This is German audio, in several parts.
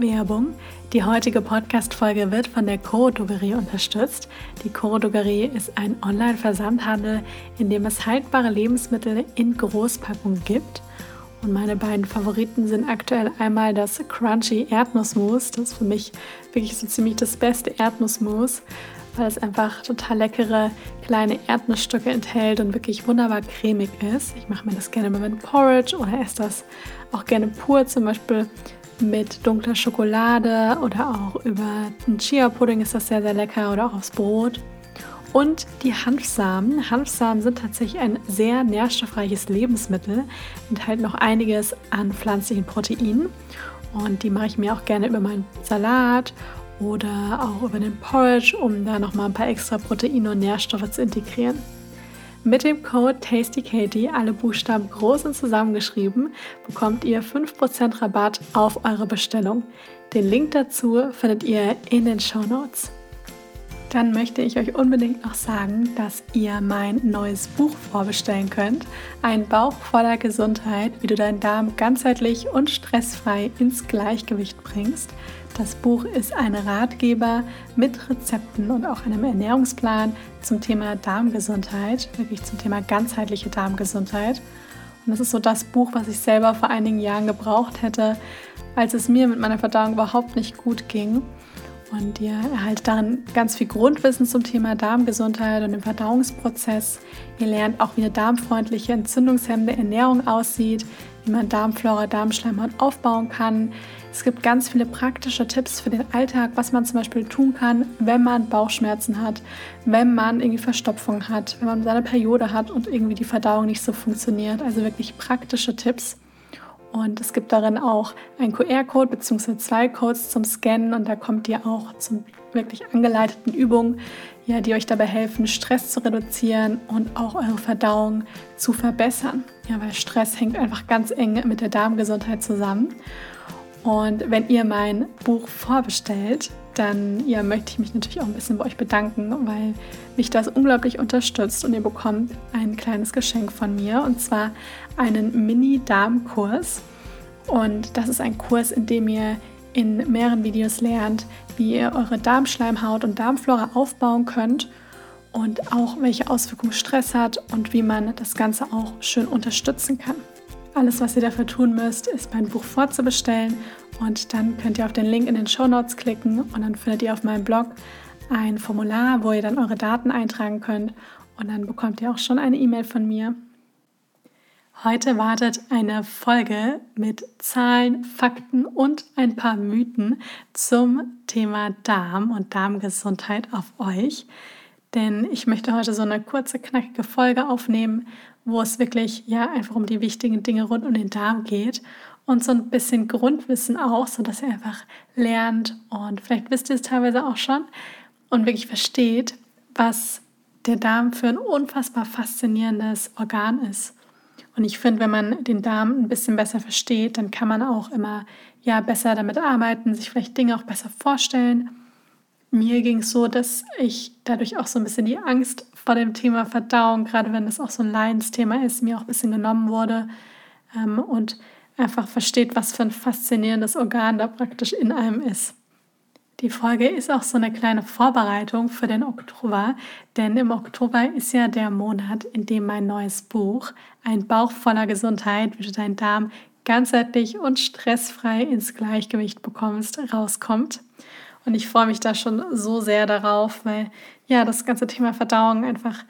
Werbung. Die heutige Podcast-Folge wird von der Coro Drogerie unterstützt. Die Coro Drogerie ist ein Online-Versandhandel, in dem es haltbare Lebensmittel in Großpackung gibt. Und meine beiden Favoriten sind aktuell einmal das Crunchy Erdnussmus. Das ist für mich wirklich so ziemlich das beste Erdnussmus, weil es einfach total leckere kleine Erdnussstücke enthält und wirklich wunderbar cremig ist. Ich mache mir das gerne mit Porridge oder esse das auch gerne pur, zum Beispiel mit dunkler Schokolade oder auch über einen Chia-Pudding ist das sehr, sehr lecker oder auch aufs Brot. Und die Hanfsamen. Hanfsamen sind tatsächlich ein sehr nährstoffreiches Lebensmittel, enthalten noch einiges an pflanzlichen Proteinen. Und die mache ich mir auch gerne über meinen Salat oder auch über den Porridge, um da nochmal ein paar extra Proteine und Nährstoffe zu integrieren. Mit dem Code TastyKatie, alle Buchstaben groß und zusammengeschrieben, bekommt ihr 5% Rabatt auf eure Bestellung. Den Link dazu findet ihr in den Show Notes. Dann möchte ich euch unbedingt noch sagen, dass ihr mein neues Buch vorbestellen könnt. Ein Bauch voller Gesundheit, wie du deinen Darm ganzheitlich und stressfrei ins Gleichgewicht bringst. Das Buch ist ein Ratgeber mit Rezepten und auch einem Ernährungsplan zum Thema Darmgesundheit, wirklich zum Thema ganzheitliche Darmgesundheit. Und das ist so das Buch, was ich selber vor einigen Jahren gebraucht hätte, als es mir mit meiner Verdauung überhaupt nicht gut ging. Und ihr erhaltet darin ganz viel Grundwissen zum Thema Darmgesundheit und dem Verdauungsprozess. Ihr lernt auch, wie eine darmfreundliche, entzündungshemmende Ernährung aussieht, wie man Darmflora, Darmschleimhaut aufbauen kann. Es gibt ganz viele praktische Tipps für den Alltag, was man zum Beispiel tun kann, wenn man Bauchschmerzen hat, wenn man irgendwie Verstopfung hat, wenn man seine Periode hat und irgendwie die Verdauung nicht so funktioniert. Also wirklich praktische Tipps. Und es gibt darin auch einen QR-Code bzw. zwei Codes zum Scannen und da kommt ihr auch zum wirklich angeleiteten Übungen, ja, die euch dabei helfen, Stress zu reduzieren und auch eure Verdauung zu verbessern. Ja, weil Stress hängt einfach ganz eng mit der Darmgesundheit zusammen. Und wenn ihr mein Buch vorbestellt, dann ja, möchte ich mich natürlich auch ein bisschen bei euch bedanken, weil mich das unglaublich unterstützt und ihr bekommt ein kleines Geschenk von mir und zwar einen Mini-Darm-Kurs. Und das ist ein Kurs, in dem ihr in mehreren Videos lernt, wie ihr eure Darmschleimhaut und Darmflora aufbauen könnt und auch welche Auswirkungen Stress hat und wie man das Ganze auch schön unterstützen kann. Alles, was ihr dafür tun müsst, ist mein Buch vorzubestellen und dann könnt ihr auf den Link in den Show Notes klicken und dann findet ihr auf meinem Blog ein Formular, wo ihr dann eure Daten eintragen könnt und dann bekommt ihr auch schon eine E-Mail von mir. Heute wartet eine Folge mit Zahlen, Fakten und ein paar Mythen zum Thema Darm und Darmgesundheit auf euch. Denn ich möchte heute so eine kurze, knackige Folge aufnehmen, wo es wirklich ja einfach um die wichtigen Dinge rund um den Darm geht und so ein bisschen Grundwissen auch, sodass ihr einfach lernt und vielleicht wisst ihr es teilweise auch schon und wirklich versteht, was der Darm für ein unfassbar faszinierendes Organ ist. Und ich finde, wenn man den Darm ein bisschen besser versteht, dann kann man auch immer ja besser damit arbeiten, sich vielleicht Dinge auch besser vorstellen. Mir ging es so, dass ich dadurch auch so ein bisschen die Angst vor dem Thema Verdauung, gerade wenn das auch so ein Leidensthema ist, mir auch ein bisschen genommen wurde ähm, und einfach versteht, was für ein faszinierendes Organ da praktisch in einem ist. Die Folge ist auch so eine kleine Vorbereitung für den Oktober, denn im Oktober ist ja der Monat, in dem mein neues Buch Ein Bauch voller Gesundheit, wie du deinen Darm ganzheitlich und stressfrei ins Gleichgewicht bekommst, rauskommt. Und ich freue mich da schon so sehr darauf, weil ja das ganze Thema Verdauung einfach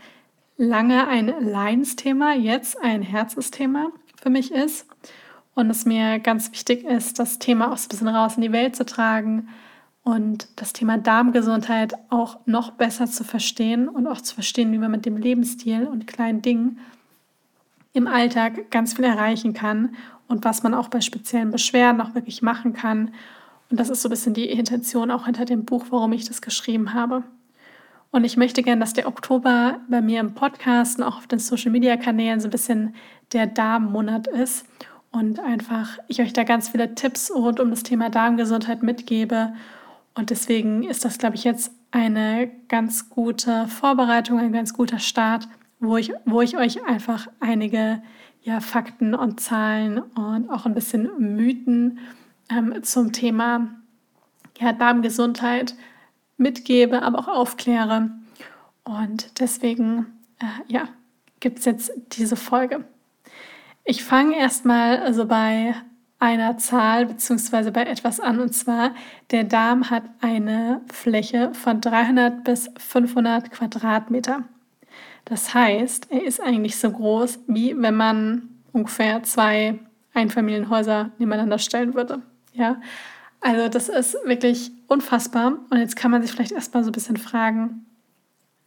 lange ein Leidensthema, jetzt ein Herzensthema für mich ist. Und es mir ganz wichtig ist, das Thema auch so ein bisschen raus in die Welt zu tragen und das Thema Darmgesundheit auch noch besser zu verstehen und auch zu verstehen, wie man mit dem Lebensstil und kleinen Dingen im Alltag ganz viel erreichen kann und was man auch bei speziellen Beschwerden auch wirklich machen kann und das ist so ein bisschen die Intention auch hinter dem Buch, warum ich das geschrieben habe. Und ich möchte gerne, dass der Oktober bei mir im Podcast und auch auf den Social-Media-Kanälen so ein bisschen der Darmmonat ist und einfach ich euch da ganz viele Tipps rund um das Thema Darmgesundheit mitgebe. Und deswegen ist das, glaube ich, jetzt eine ganz gute Vorbereitung, ein ganz guter Start, wo ich, wo ich euch einfach einige ja, Fakten und Zahlen und auch ein bisschen Mythen ähm, zum Thema ja, Darmgesundheit mitgebe, aber auch aufkläre. Und deswegen äh, ja, gibt es jetzt diese Folge. Ich fange erstmal also bei einer Zahl bzw. bei etwas an. Und zwar, der Darm hat eine Fläche von 300 bis 500 Quadratmeter. Das heißt, er ist eigentlich so groß, wie wenn man ungefähr zwei Einfamilienhäuser nebeneinander stellen würde. Ja, also das ist wirklich unfassbar. Und jetzt kann man sich vielleicht erstmal so ein bisschen fragen,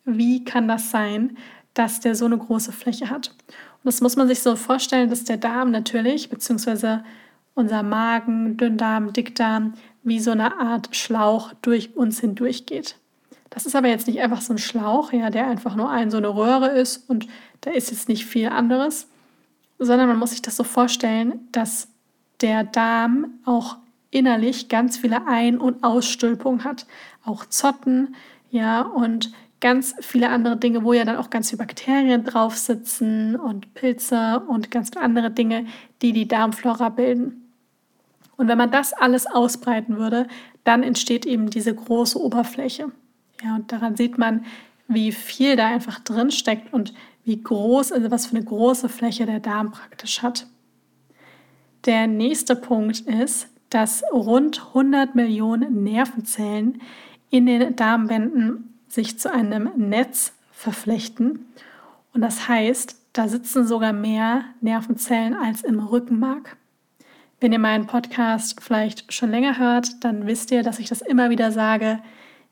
wie kann das sein, dass der so eine große Fläche hat? Und das muss man sich so vorstellen, dass der Darm natürlich, beziehungsweise unser Magen, Dünndarm, Dickdarm, wie so eine Art Schlauch durch uns hindurch geht. Das ist aber jetzt nicht einfach so ein Schlauch, ja, der einfach nur ein so eine Röhre ist und da ist jetzt nicht viel anderes, sondern man muss sich das so vorstellen, dass der Darm auch innerlich ganz viele Ein- und Ausstülpungen hat, auch Zotten, ja, und ganz viele andere Dinge, wo ja dann auch ganz viele Bakterien drauf sitzen und Pilze und ganz andere Dinge, die die Darmflora bilden. Und wenn man das alles ausbreiten würde, dann entsteht eben diese große Oberfläche. Ja, und daran sieht man, wie viel da einfach drin steckt und wie groß, also was für eine große Fläche der Darm praktisch hat. Der nächste Punkt ist, dass rund 100 Millionen Nervenzellen in den Darmwänden sich zu einem Netz verflechten. Und das heißt, da sitzen sogar mehr Nervenzellen als im Rückenmark. Wenn ihr meinen Podcast vielleicht schon länger hört, dann wisst ihr, dass ich das immer wieder sage.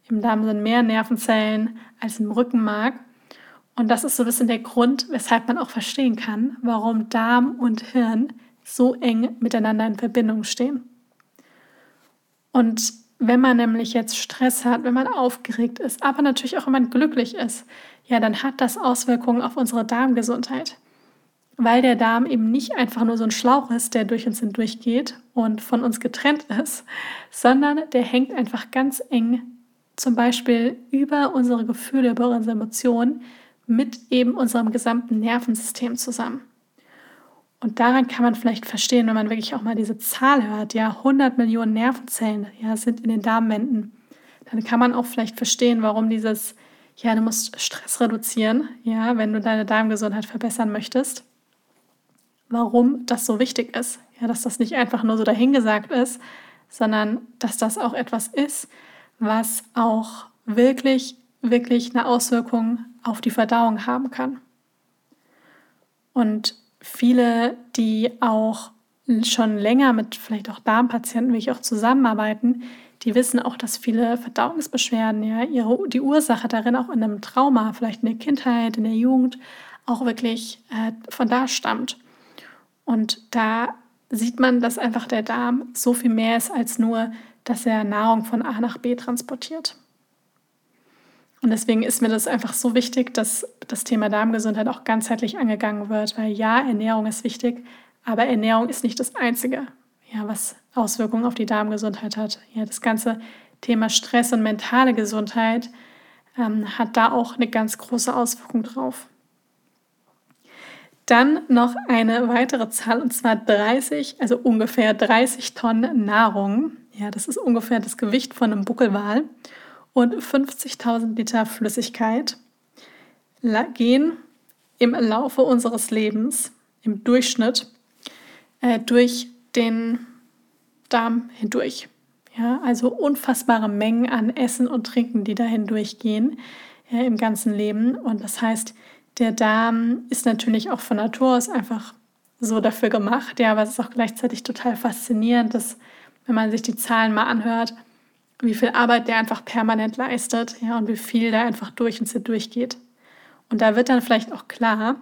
Im Darm sind mehr Nervenzellen als im Rückenmark. Und das ist so ein bisschen der Grund, weshalb man auch verstehen kann, warum Darm und Hirn so eng miteinander in Verbindung stehen. Und wenn man nämlich jetzt Stress hat, wenn man aufgeregt ist, aber natürlich auch wenn man glücklich ist, ja, dann hat das Auswirkungen auf unsere Darmgesundheit weil der Darm eben nicht einfach nur so ein Schlauch ist, der durch uns hindurch und von uns getrennt ist, sondern der hängt einfach ganz eng zum Beispiel über unsere Gefühle, über unsere Emotionen mit eben unserem gesamten Nervensystem zusammen. Und daran kann man vielleicht verstehen, wenn man wirklich auch mal diese Zahl hört, ja, 100 Millionen Nervenzellen ja, sind in den Darmwänden, dann kann man auch vielleicht verstehen, warum dieses, ja, du musst Stress reduzieren, ja, wenn du deine Darmgesundheit verbessern möchtest warum das so wichtig ist. Ja, dass das nicht einfach nur so dahingesagt ist, sondern dass das auch etwas ist, was auch wirklich, wirklich eine Auswirkung auf die Verdauung haben kann. Und viele, die auch schon länger mit vielleicht auch Darmpatienten wie ich auch zusammenarbeiten, die wissen auch, dass viele Verdauungsbeschwerden, ja, ihre, die Ursache darin auch in einem Trauma, vielleicht in der Kindheit, in der Jugend, auch wirklich äh, von da stammt. Und da sieht man, dass einfach der Darm so viel mehr ist als nur, dass er Nahrung von A nach B transportiert. Und deswegen ist mir das einfach so wichtig, dass das Thema Darmgesundheit auch ganzheitlich angegangen wird, weil ja, Ernährung ist wichtig, aber Ernährung ist nicht das Einzige, ja, was Auswirkungen auf die Darmgesundheit hat. Ja, das ganze Thema Stress und mentale Gesundheit ähm, hat da auch eine ganz große Auswirkung drauf. Dann noch eine weitere Zahl und zwar 30, also ungefähr 30 Tonnen Nahrung. Ja, das ist ungefähr das Gewicht von einem Buckelwal und 50.000 Liter Flüssigkeit gehen im Laufe unseres Lebens im Durchschnitt äh, durch den Darm hindurch. Ja, also unfassbare Mengen an Essen und Trinken, die da hindurchgehen äh, im ganzen Leben. Und das heißt, der Darm ist natürlich auch von Natur aus einfach so dafür gemacht, ja, aber es ist auch gleichzeitig total faszinierend, dass, wenn man sich die Zahlen mal anhört, wie viel Arbeit der einfach permanent leistet, ja, und wie viel da einfach durch und durchgeht. Und da wird dann vielleicht auch klar,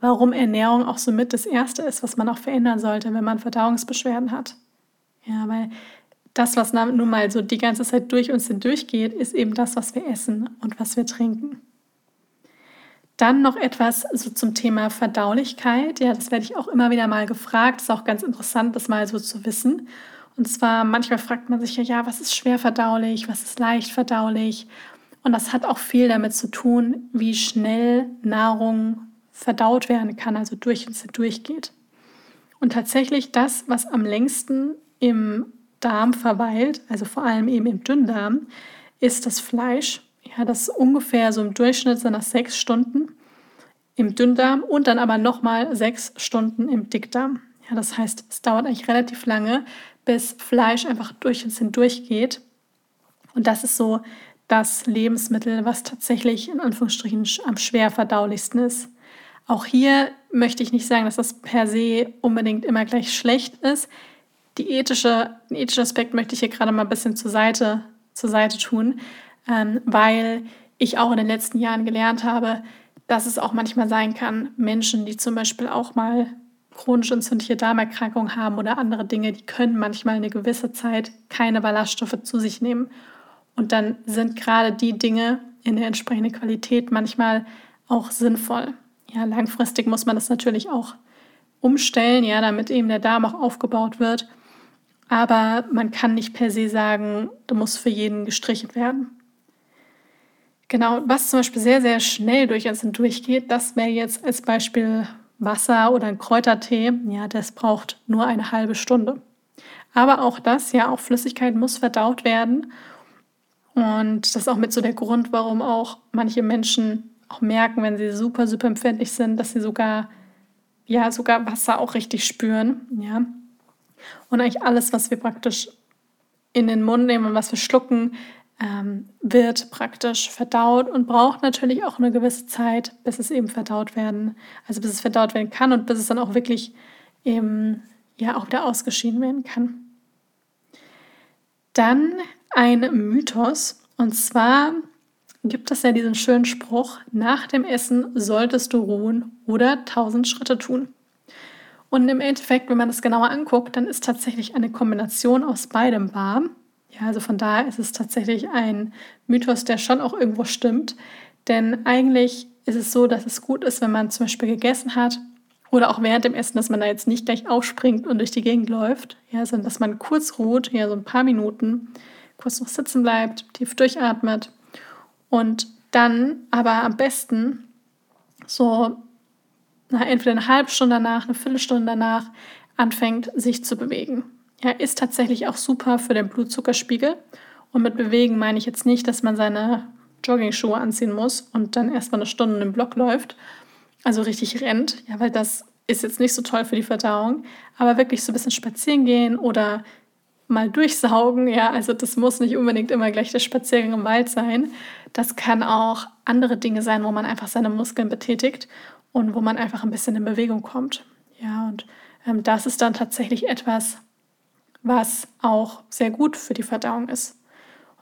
warum Ernährung auch somit das Erste ist, was man auch verändern sollte, wenn man Verdauungsbeschwerden hat. Ja, weil das, was nun mal so die ganze Zeit durch uns hindurchgeht, ist eben das, was wir essen und was wir trinken. Dann noch etwas so zum Thema Verdaulichkeit. Ja, das werde ich auch immer wieder mal gefragt. Ist auch ganz interessant, das mal so zu wissen. Und zwar manchmal fragt man sich ja, ja, was ist schwer verdaulich, was ist leicht verdaulich? Und das hat auch viel damit zu tun, wie schnell Nahrung verdaut werden kann, also durch uns durchgeht. Und tatsächlich das, was am längsten im Darm verweilt, also vor allem eben im Dünndarm, ist das Fleisch. Ja, das ungefähr so im Durchschnitt sind das sechs Stunden im Dünndarm und dann aber nochmal sechs Stunden im Dickdarm. Ja, das heißt, es dauert eigentlich relativ lange, bis Fleisch einfach durch uns hindurch geht. Und das ist so das Lebensmittel, was tatsächlich in Anführungsstrichen am schwer verdaulichsten ist. Auch hier möchte ich nicht sagen, dass das per se unbedingt immer gleich schlecht ist. Die ethische, den ethischen Aspekt möchte ich hier gerade mal ein bisschen zur Seite, zur Seite tun, ähm, weil ich auch in den letzten Jahren gelernt habe, dass es auch manchmal sein kann, Menschen, die zum Beispiel auch mal chronisch entzündliche Darmerkrankungen haben oder andere Dinge, die können manchmal eine gewisse Zeit keine Ballaststoffe zu sich nehmen. Und dann sind gerade die Dinge in der entsprechenden Qualität manchmal auch sinnvoll. Ja, langfristig muss man das natürlich auch umstellen, ja, damit eben der Darm auch aufgebaut wird. Aber man kann nicht per se sagen, da muss für jeden gestrichen werden. Genau, was zum Beispiel sehr, sehr schnell durch uns durchgeht, das wäre jetzt als Beispiel Wasser oder ein Kräutertee. Ja, das braucht nur eine halbe Stunde. Aber auch das, ja, auch Flüssigkeit muss verdaut werden. Und das ist auch mit so der Grund, warum auch manche Menschen auch merken, wenn sie super, super empfindlich sind, dass sie sogar, ja, sogar Wasser auch richtig spüren, ja. Und eigentlich alles, was wir praktisch in den Mund nehmen und was wir schlucken, ähm, wird praktisch verdaut und braucht natürlich auch eine gewisse Zeit, bis es eben verdaut werden, also bis es verdaut werden kann und bis es dann auch wirklich eben ja auch wieder ausgeschieden werden kann. Dann ein Mythos und zwar gibt es ja diesen schönen Spruch, nach dem Essen solltest du ruhen oder tausend Schritte tun. Und im Endeffekt, wenn man das genauer anguckt, dann ist tatsächlich eine Kombination aus beidem wahr. Ja, also von daher ist es tatsächlich ein Mythos, der schon auch irgendwo stimmt. Denn eigentlich ist es so, dass es gut ist, wenn man zum Beispiel gegessen hat oder auch während dem Essen, dass man da jetzt nicht gleich aufspringt und durch die Gegend läuft, ja, sondern dass man kurz ruht, ja, so ein paar Minuten, kurz noch sitzen bleibt, tief durchatmet und dann aber am besten so na, entweder eine halbe Stunde danach, eine Viertelstunde danach anfängt, sich zu bewegen. Ja, ist tatsächlich auch super für den Blutzuckerspiegel. Und mit bewegen meine ich jetzt nicht, dass man seine Jogging-Schuhe anziehen muss und dann erstmal eine Stunde im Block läuft, also richtig rennt, ja, weil das ist jetzt nicht so toll für die Verdauung, aber wirklich so ein bisschen spazieren gehen oder mal durchsaugen, ja, also das muss nicht unbedingt immer gleich der Spaziergang im Wald sein. Das kann auch andere Dinge sein, wo man einfach seine Muskeln betätigt und wo man einfach ein bisschen in Bewegung kommt. Ja, und ähm, das ist dann tatsächlich etwas, was auch sehr gut für die Verdauung ist.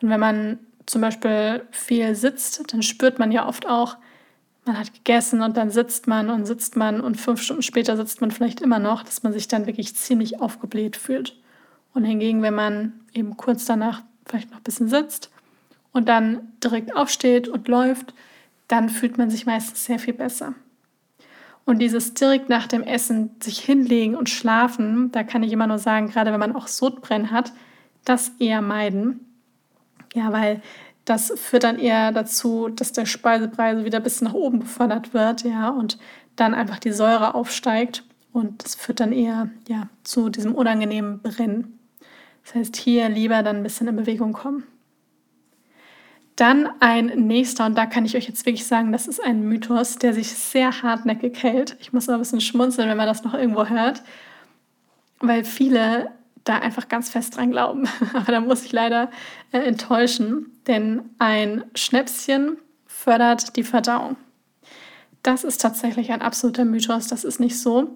Und wenn man zum Beispiel viel sitzt, dann spürt man ja oft auch, man hat gegessen und dann sitzt man und sitzt man und fünf Stunden später sitzt man vielleicht immer noch, dass man sich dann wirklich ziemlich aufgebläht fühlt. Und hingegen, wenn man eben kurz danach vielleicht noch ein bisschen sitzt und dann direkt aufsteht und läuft, dann fühlt man sich meistens sehr viel besser. Und dieses direkt nach dem Essen sich hinlegen und schlafen, da kann ich immer nur sagen, gerade wenn man auch Sodbrennen hat, das eher meiden. Ja, weil das führt dann eher dazu, dass der Speisebrei so wieder ein bisschen nach oben befördert wird, ja, und dann einfach die Säure aufsteigt und das führt dann eher ja, zu diesem unangenehmen Brennen. Das heißt, hier lieber dann ein bisschen in Bewegung kommen. Dann ein nächster, und da kann ich euch jetzt wirklich sagen, das ist ein Mythos, der sich sehr hartnäckig hält. Ich muss noch ein bisschen schmunzeln, wenn man das noch irgendwo hört, weil viele da einfach ganz fest dran glauben. Aber da muss ich leider äh, enttäuschen, denn ein Schnäpschen fördert die Verdauung. Das ist tatsächlich ein absoluter Mythos, das ist nicht so,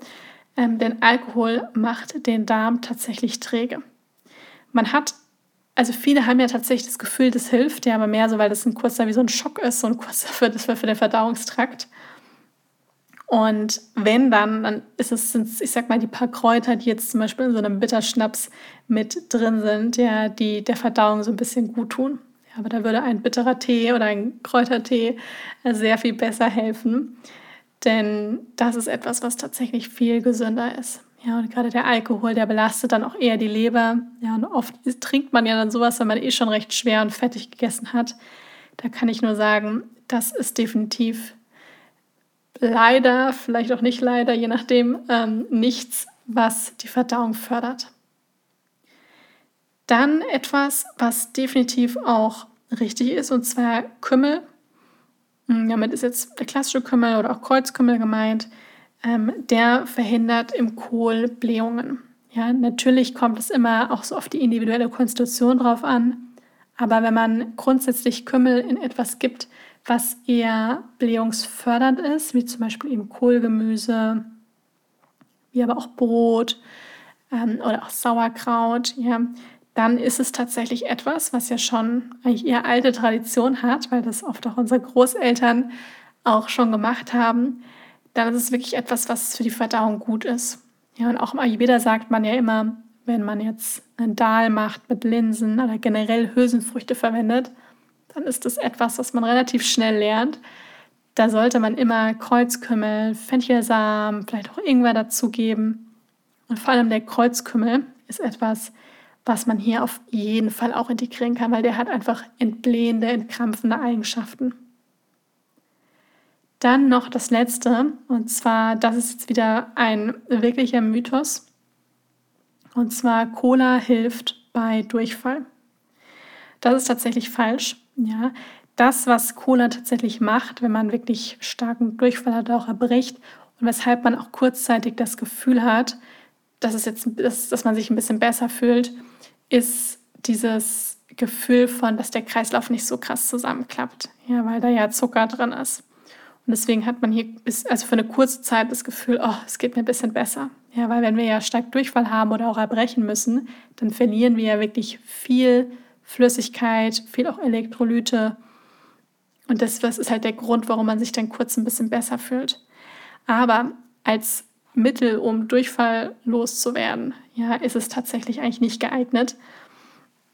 ähm, denn Alkohol macht den Darm tatsächlich träge. Man hat, also viele haben ja tatsächlich das Gefühl, das hilft, ja, aber mehr so, weil das ein kurzer wie so ein Schock ist, so ein kurzer für, das für den Verdauungstrakt. Und wenn dann, dann ist es, ich sag mal, die paar Kräuter, die jetzt zum Beispiel in so einem Bitterschnaps mit drin sind, ja, die der Verdauung so ein bisschen gut tun. Ja, aber da würde ein bitterer Tee oder ein Kräutertee sehr viel besser helfen. Denn das ist etwas, was tatsächlich viel gesünder ist. Ja, und gerade der Alkohol, der belastet dann auch eher die Leber. Ja, und oft trinkt man ja dann sowas, wenn man eh schon recht schwer und fettig gegessen hat. Da kann ich nur sagen, das ist definitiv leider, vielleicht auch nicht leider, je nachdem, ähm, nichts, was die Verdauung fördert. Dann etwas, was definitiv auch richtig ist, und zwar Kümmel. Hm, damit ist jetzt der klassische Kümmel oder auch Kreuzkümmel gemeint. Ähm, der verhindert im Kohl Blähungen. Ja, natürlich kommt es immer auch so auf die individuelle Konstitution drauf an. Aber wenn man grundsätzlich Kümmel in etwas gibt, was eher blähungsfördernd ist, wie zum Beispiel eben Kohlgemüse, wie aber auch Brot ähm, oder auch Sauerkraut, ja, dann ist es tatsächlich etwas, was ja schon eigentlich eher alte Tradition hat, weil das oft auch unsere Großeltern auch schon gemacht haben. Dann ist es wirklich etwas, was für die Verdauung gut ist. Ja, und auch im Ayurveda sagt man ja immer, wenn man jetzt einen Dahl macht mit Linsen oder generell Hülsenfrüchte verwendet, dann ist das etwas, was man relativ schnell lernt. Da sollte man immer Kreuzkümmel, Fenchelsamen, vielleicht auch Ingwer dazugeben. Und vor allem der Kreuzkümmel ist etwas, was man hier auf jeden Fall auch integrieren kann, weil der hat einfach entblähende, entkrampfende Eigenschaften. Dann noch das letzte, und zwar, das ist jetzt wieder ein wirklicher Mythos. Und zwar, Cola hilft bei Durchfall. Das ist tatsächlich falsch. Ja, das, was Cola tatsächlich macht, wenn man wirklich starken Durchfall hat, auch erbricht und weshalb man auch kurzzeitig das Gefühl hat, dass es jetzt, dass, dass man sich ein bisschen besser fühlt, ist dieses Gefühl von, dass der Kreislauf nicht so krass zusammenklappt, ja, weil da ja Zucker drin ist. Und deswegen hat man hier bis, also für eine kurze Zeit das Gefühl, oh, es geht mir ein bisschen besser. Ja, weil wenn wir ja stark Durchfall haben oder auch erbrechen müssen, dann verlieren wir ja wirklich viel Flüssigkeit, viel auch Elektrolyte. Und das, das ist halt der Grund, warum man sich dann kurz ein bisschen besser fühlt. Aber als Mittel, um Durchfall loszuwerden, ja, ist es tatsächlich eigentlich nicht geeignet.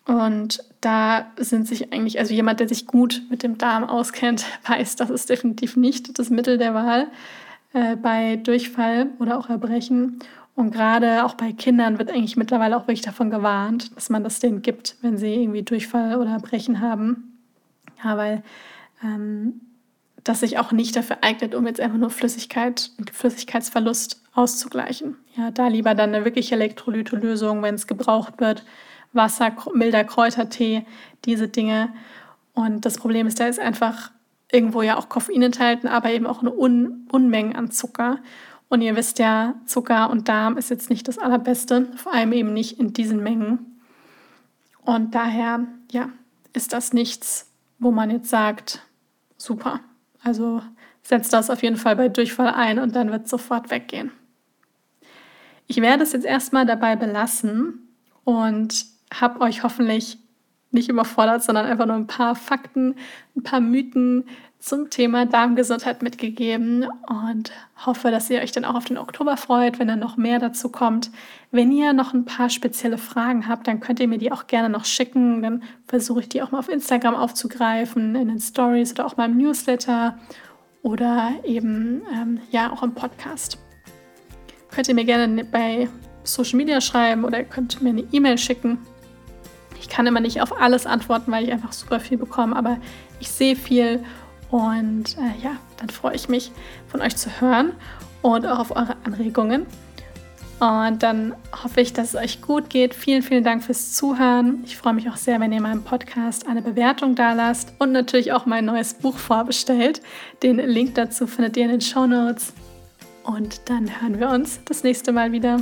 Und da sind sich eigentlich, also jemand, der sich gut mit dem Darm auskennt, weiß, das ist definitiv nicht das Mittel der Wahl äh, bei Durchfall oder auch Erbrechen. Und gerade auch bei Kindern wird eigentlich mittlerweile auch wirklich davon gewarnt, dass man das denen gibt, wenn sie irgendwie Durchfall oder Brechen haben. Ja, weil ähm, das sich auch nicht dafür eignet, um jetzt einfach nur Flüssigkeit Flüssigkeitsverlust auszugleichen. Ja, da lieber dann eine wirkliche Elektrolytelösung, wenn es gebraucht wird, Wasser, milder Kräutertee, diese Dinge. Und das Problem ist, da ist einfach irgendwo ja auch Koffein enthalten, aber eben auch eine Un Unmenge an Zucker. Und ihr wisst ja, Zucker und Darm ist jetzt nicht das Allerbeste, vor allem eben nicht in diesen Mengen. Und daher, ja, ist das nichts, wo man jetzt sagt, super. Also setzt das auf jeden Fall bei Durchfall ein und dann wird es sofort weggehen. Ich werde es jetzt erstmal dabei belassen und habe euch hoffentlich nicht überfordert, sondern einfach nur ein paar Fakten, ein paar Mythen zum Thema Darmgesundheit mitgegeben und hoffe, dass ihr euch dann auch auf den Oktober freut, wenn dann noch mehr dazu kommt. Wenn ihr noch ein paar spezielle Fragen habt, dann könnt ihr mir die auch gerne noch schicken. Dann versuche ich die auch mal auf Instagram aufzugreifen, in den Stories oder auch mal im Newsletter oder eben ähm, ja auch im Podcast. Könnt ihr mir gerne bei Social Media schreiben oder ihr könnt mir eine E-Mail schicken. Ich kann immer nicht auf alles antworten, weil ich einfach super viel bekomme, aber ich sehe viel und äh, ja, dann freue ich mich von euch zu hören und auch auf eure Anregungen. Und dann hoffe ich, dass es euch gut geht. Vielen, vielen Dank fürs Zuhören. Ich freue mich auch sehr, wenn ihr meinem Podcast eine Bewertung da lasst und natürlich auch mein neues Buch vorbestellt. Den Link dazu findet ihr in den Show Notes. Und dann hören wir uns das nächste Mal wieder.